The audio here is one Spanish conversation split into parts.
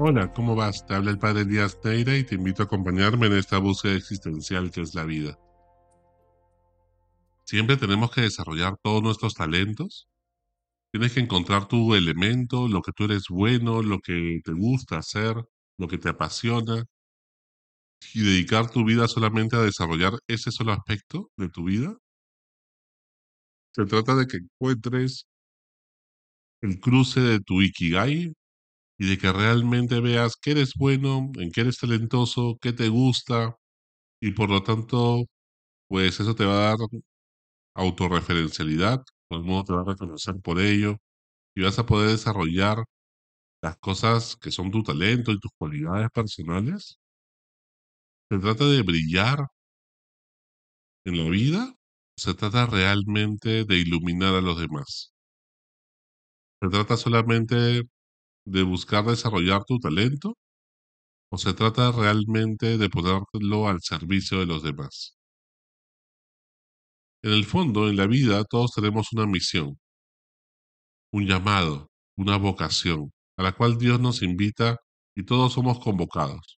Hola, ¿cómo vas? Te habla el padre Díaz Neira y te invito a acompañarme en esta búsqueda existencial que es la vida. Siempre tenemos que desarrollar todos nuestros talentos. Tienes que encontrar tu elemento, lo que tú eres bueno, lo que te gusta hacer, lo que te apasiona, y dedicar tu vida solamente a desarrollar ese solo aspecto de tu vida. Se trata de que encuentres el cruce de tu Ikigai, y de que realmente veas que eres bueno, en qué eres talentoso, qué te gusta y por lo tanto, pues eso te va a dar autorreferencialidad, todo el mundo te va a reconocer por ello y vas a poder desarrollar las cosas que son tu talento y tus cualidades personales. Se trata de brillar en la vida, se trata realmente de iluminar a los demás. Se trata solamente de buscar desarrollar tu talento o se trata realmente de ponerlo al servicio de los demás? En el fondo, en la vida, todos tenemos una misión, un llamado, una vocación, a la cual Dios nos invita y todos somos convocados.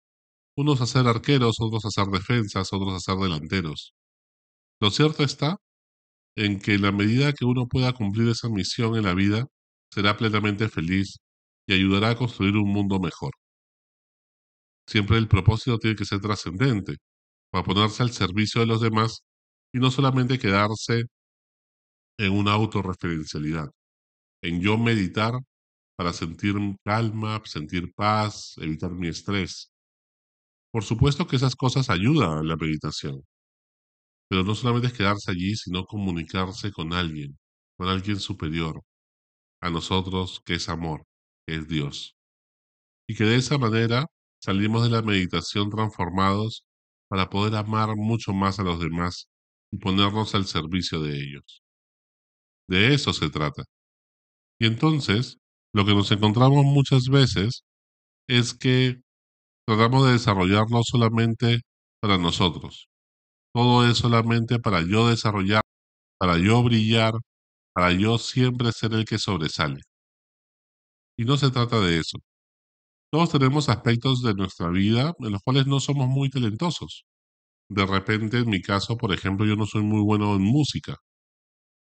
Unos a ser arqueros, otros a ser defensas, otros a ser delanteros. Lo cierto está en que la medida que uno pueda cumplir esa misión en la vida, será plenamente feliz y ayudará a construir un mundo mejor. Siempre el propósito tiene que ser trascendente, para ponerse al servicio de los demás y no solamente quedarse en una autorreferencialidad, en yo meditar para sentir calma, sentir paz, evitar mi estrés. Por supuesto que esas cosas ayudan a la meditación, pero no solamente es quedarse allí, sino comunicarse con alguien, con alguien superior a nosotros, que es amor, es Dios. Y que de esa manera salimos de la meditación transformados para poder amar mucho más a los demás y ponernos al servicio de ellos. De eso se trata. Y entonces, lo que nos encontramos muchas veces es que tratamos de desarrollarlo solamente para nosotros. Todo es solamente para yo desarrollar, para yo brillar, para yo siempre ser el que sobresale. Y no se trata de eso. Todos tenemos aspectos de nuestra vida en los cuales no somos muy talentosos. De repente, en mi caso, por ejemplo, yo no soy muy bueno en música.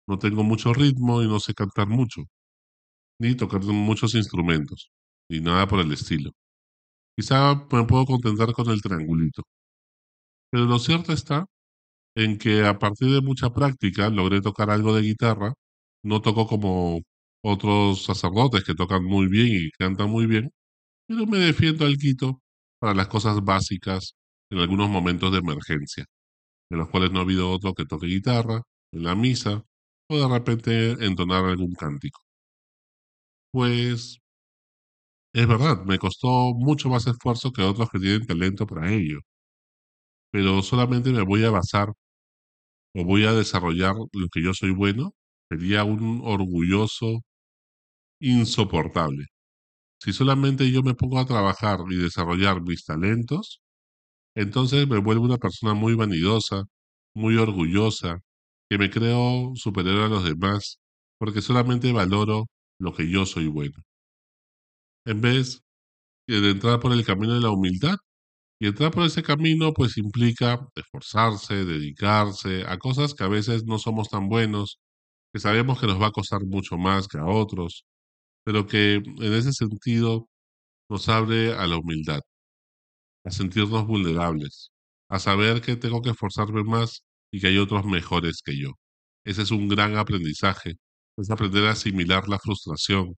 No tengo mucho ritmo y no sé cantar mucho, ni tocar muchos instrumentos, ni nada por el estilo. Quizá me puedo contentar con el triangulito. Pero lo cierto está en que a partir de mucha práctica logré tocar algo de guitarra. No toco como otros sacerdotes que tocan muy bien y cantan muy bien, pero me defiendo al quito para las cosas básicas en algunos momentos de emergencia, en los cuales no ha habido otro que toque guitarra, en la misa, o de repente entonar algún cántico. Pues es verdad, me costó mucho más esfuerzo que otros que tienen talento para ello, pero solamente me voy a basar o voy a desarrollar lo que yo soy bueno, sería un orgulloso insoportable. Si solamente yo me pongo a trabajar y desarrollar mis talentos, entonces me vuelvo una persona muy vanidosa, muy orgullosa, que me creo superior a los demás, porque solamente valoro lo que yo soy bueno. En vez de entrar por el camino de la humildad, y entrar por ese camino pues implica esforzarse, dedicarse a cosas que a veces no somos tan buenos, que sabemos que nos va a costar mucho más que a otros, pero que en ese sentido nos abre a la humildad, a sentirnos vulnerables, a saber que tengo que esforzarme más y que hay otros mejores que yo. Ese es un gran aprendizaje, es aprender a asimilar la frustración,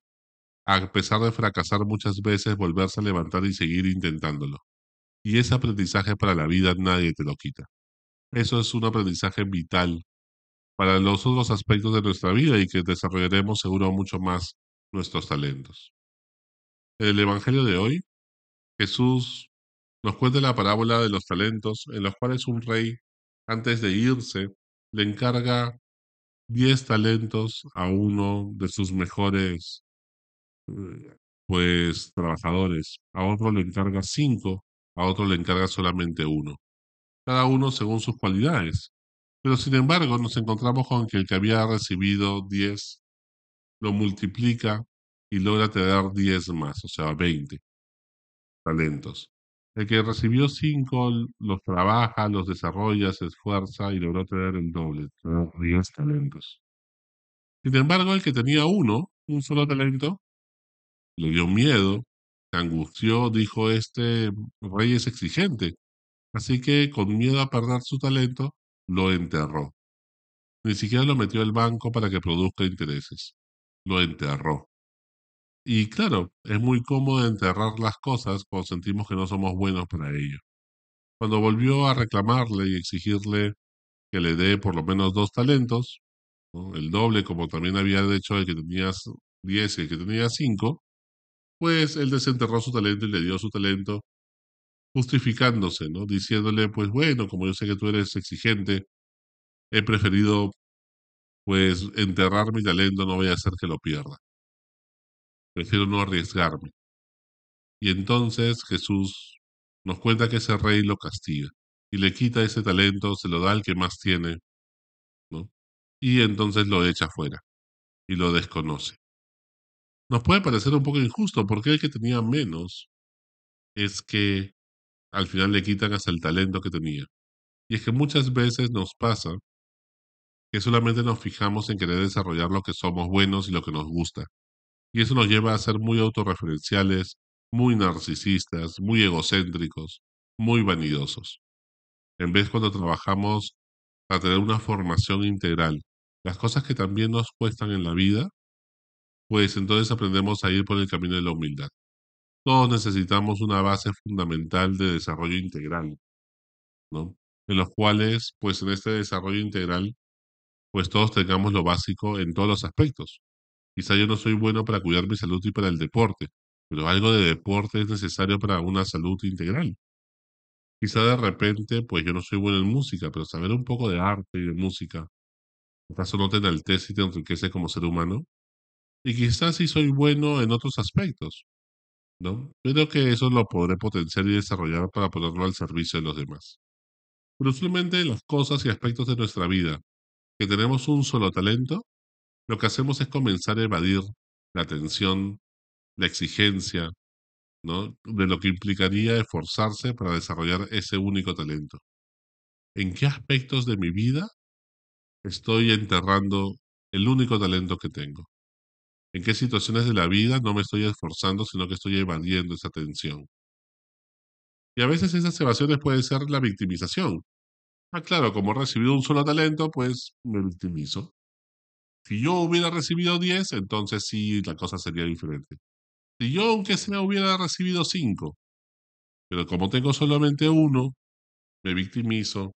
a pesar de fracasar muchas veces, volverse a levantar y seguir intentándolo. Y ese aprendizaje para la vida nadie te lo quita. Eso es un aprendizaje vital para los otros aspectos de nuestra vida y que desarrollaremos seguro mucho más nuestros talentos. En el Evangelio de hoy, Jesús nos cuenta la parábola de los talentos en los cuales un rey, antes de irse, le encarga diez talentos a uno de sus mejores eh, pues trabajadores, a otro le encarga cinco, a otro le encarga solamente uno, cada uno según sus cualidades. Pero sin embargo nos encontramos con que el que había recibido diez lo multiplica y logra tener 10 más, o sea, 20. talentos. El que recibió cinco los trabaja, los desarrolla, se esfuerza y logró tener el doble, tener diez talentos. Sin embargo, el que tenía uno, un solo talento, le dio miedo, se angustió, dijo, este rey es exigente. Así que, con miedo a perder su talento, lo enterró. Ni siquiera lo metió al banco para que produzca intereses. Lo enterró. Y claro, es muy cómodo enterrar las cosas cuando sentimos que no somos buenos para ello. Cuando volvió a reclamarle y exigirle que le dé por lo menos dos talentos, el doble como también había dicho el que tenía diez y el que tenía cinco, pues él desenterró su talento y le dio su talento justificándose, ¿no? Diciéndole, pues bueno, como yo sé que tú eres exigente, he preferido pues enterrar mi talento, no voy a hacer que lo pierda prefiero no arriesgarme. Y entonces Jesús nos cuenta que ese rey lo castiga y le quita ese talento, se lo da al que más tiene. Y entonces lo echa fuera y lo desconoce. Nos puede parecer un poco injusto porque el que tenía menos es que al final le quitan hasta el talento que tenía. Y es que muchas veces nos pasa que solamente nos fijamos en querer desarrollar lo que somos buenos y lo que nos gusta. Y eso nos lleva a ser muy autorreferenciales, muy narcisistas, muy egocéntricos, muy vanidosos. En vez cuando trabajamos para tener una formación integral, las cosas que también nos cuestan en la vida, pues entonces aprendemos a ir por el camino de la humildad. Todos necesitamos una base fundamental de desarrollo integral, ¿no? En los cuales, pues en este desarrollo integral, pues todos tengamos lo básico en todos los aspectos. Quizá yo no soy bueno para cuidar mi salud y para el deporte, pero algo de deporte es necesario para una salud integral. Quizá de repente, pues yo no soy bueno en música, pero saber un poco de arte y de música, acaso no te enaltece y te enriquece como ser humano. Y quizás sí soy bueno en otros aspectos, ¿no? Pero que eso lo podré potenciar y desarrollar para ponerlo al servicio de los demás. Pero usualmente las cosas y aspectos de nuestra vida que tenemos un solo talento, lo que hacemos es comenzar a evadir la tensión, la exigencia, ¿no? de lo que implicaría esforzarse para desarrollar ese único talento. ¿En qué aspectos de mi vida estoy enterrando el único talento que tengo? ¿En qué situaciones de la vida no me estoy esforzando, sino que estoy evadiendo esa tensión? Y a veces esas evasiones pueden ser la victimización. Ah, claro, como he recibido un solo talento, pues me victimizo. Si yo hubiera recibido 10, entonces sí, la cosa sería diferente. Si yo, aunque sea, hubiera recibido 5, pero como tengo solamente uno, me victimizo.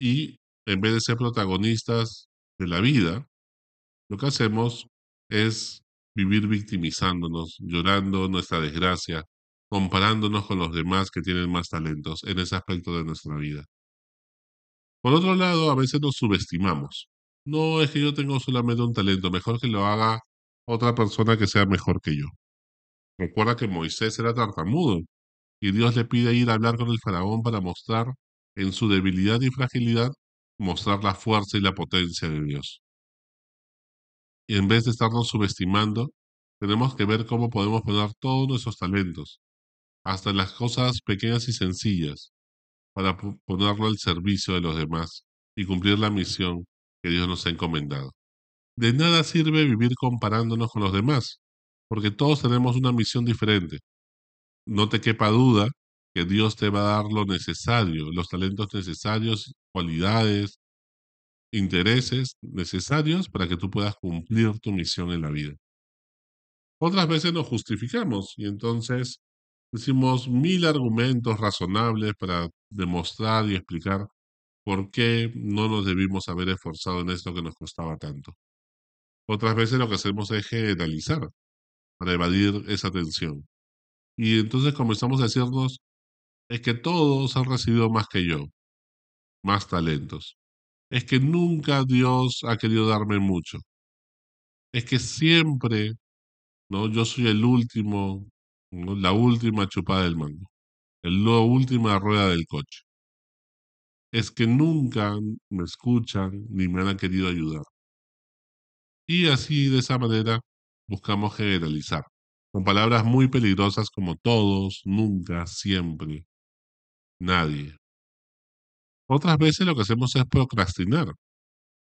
Y en vez de ser protagonistas de la vida, lo que hacemos es vivir victimizándonos, llorando nuestra desgracia, comparándonos con los demás que tienen más talentos en ese aspecto de nuestra vida. Por otro lado, a veces nos subestimamos. No es que yo tengo solamente un talento, mejor que lo haga otra persona que sea mejor que yo. Recuerda que Moisés era tartamudo y Dios le pide ir a hablar con el faraón para mostrar en su debilidad y fragilidad, mostrar la fuerza y la potencia de Dios. Y en vez de estarnos subestimando, tenemos que ver cómo podemos poner todos nuestros talentos, hasta las cosas pequeñas y sencillas, para ponerlo al servicio de los demás y cumplir la misión que Dios nos ha encomendado. De nada sirve vivir comparándonos con los demás, porque todos tenemos una misión diferente. No te quepa duda que Dios te va a dar lo necesario, los talentos necesarios, cualidades, intereses necesarios para que tú puedas cumplir tu misión en la vida. Otras veces nos justificamos y entonces decimos mil argumentos razonables para demostrar y explicar ¿Por qué no nos debimos haber esforzado en esto que nos costaba tanto? Otras veces lo que hacemos es generalizar para evadir esa tensión. Y entonces comenzamos a decirnos, es que todos han recibido más que yo, más talentos. Es que nunca Dios ha querido darme mucho. Es que siempre, ¿no? Yo soy el último, la última chupada del mango, la última rueda del coche es que nunca me escuchan ni me han querido ayudar. Y así, de esa manera, buscamos generalizar. con palabras muy peligrosas como todos, nunca, siempre, nadie. Otras veces lo que hacemos es procrastinar.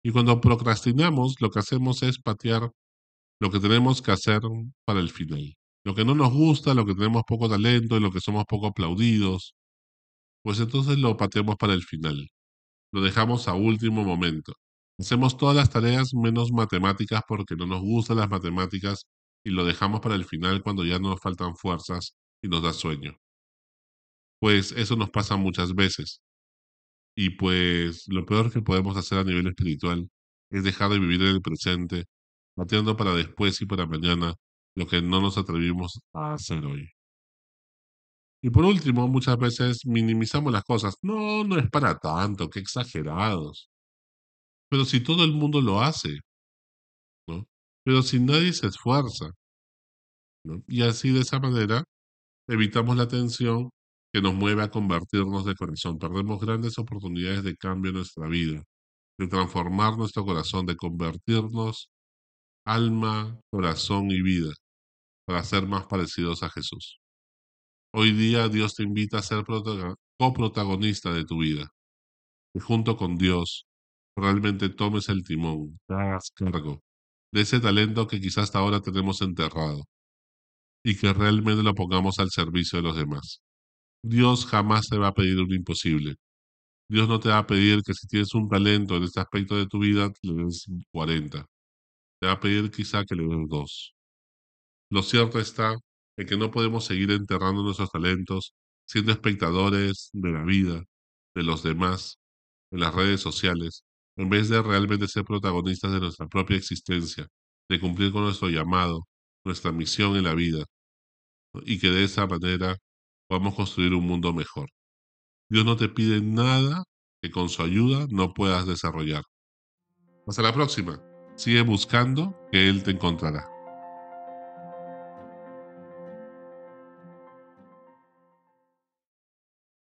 Y cuando procrastinamos, lo que hacemos es patear lo que tenemos que hacer para el final. Lo que no nos gusta, lo que tenemos poco talento y lo que somos poco aplaudidos, pues entonces lo pateamos para el final. Lo dejamos a último momento. Hacemos todas las tareas menos matemáticas porque no nos gustan las matemáticas y lo dejamos para el final cuando ya nos faltan fuerzas y nos da sueño. Pues eso nos pasa muchas veces. Y pues lo peor que podemos hacer a nivel espiritual es dejar de vivir en el presente, pateando para después y para mañana lo que no nos atrevimos a hacer hoy. Y por último, muchas veces minimizamos las cosas. No, no es para tanto, qué exagerados. Pero si todo el mundo lo hace, ¿no? Pero si nadie se esfuerza. Y así de esa manera evitamos la tensión que nos mueve a convertirnos de corazón. Perdemos grandes oportunidades de cambio en nuestra vida, de transformar nuestro corazón, de convertirnos alma, corazón y vida para ser más parecidos a Jesús. Hoy día Dios te invita a ser coprotagonista de tu vida. Y junto con Dios realmente tomes el timón, te hagas cargo de ese talento que quizás hasta ahora tenemos enterrado y que realmente lo pongamos al servicio de los demás. Dios jamás te va a pedir un imposible. Dios no te va a pedir que si tienes un talento en este aspecto de tu vida, le des 40. Te va a pedir quizá que le des dos. Lo cierto está que no podemos seguir enterrando nuestros talentos, siendo espectadores de la vida, de los demás, en las redes sociales, en vez de realmente ser protagonistas de nuestra propia existencia, de cumplir con nuestro llamado, nuestra misión en la vida, y que de esa manera podamos construir un mundo mejor. Dios no te pide nada que con su ayuda no puedas desarrollar. Hasta la próxima. Sigue buscando que Él te encontrará.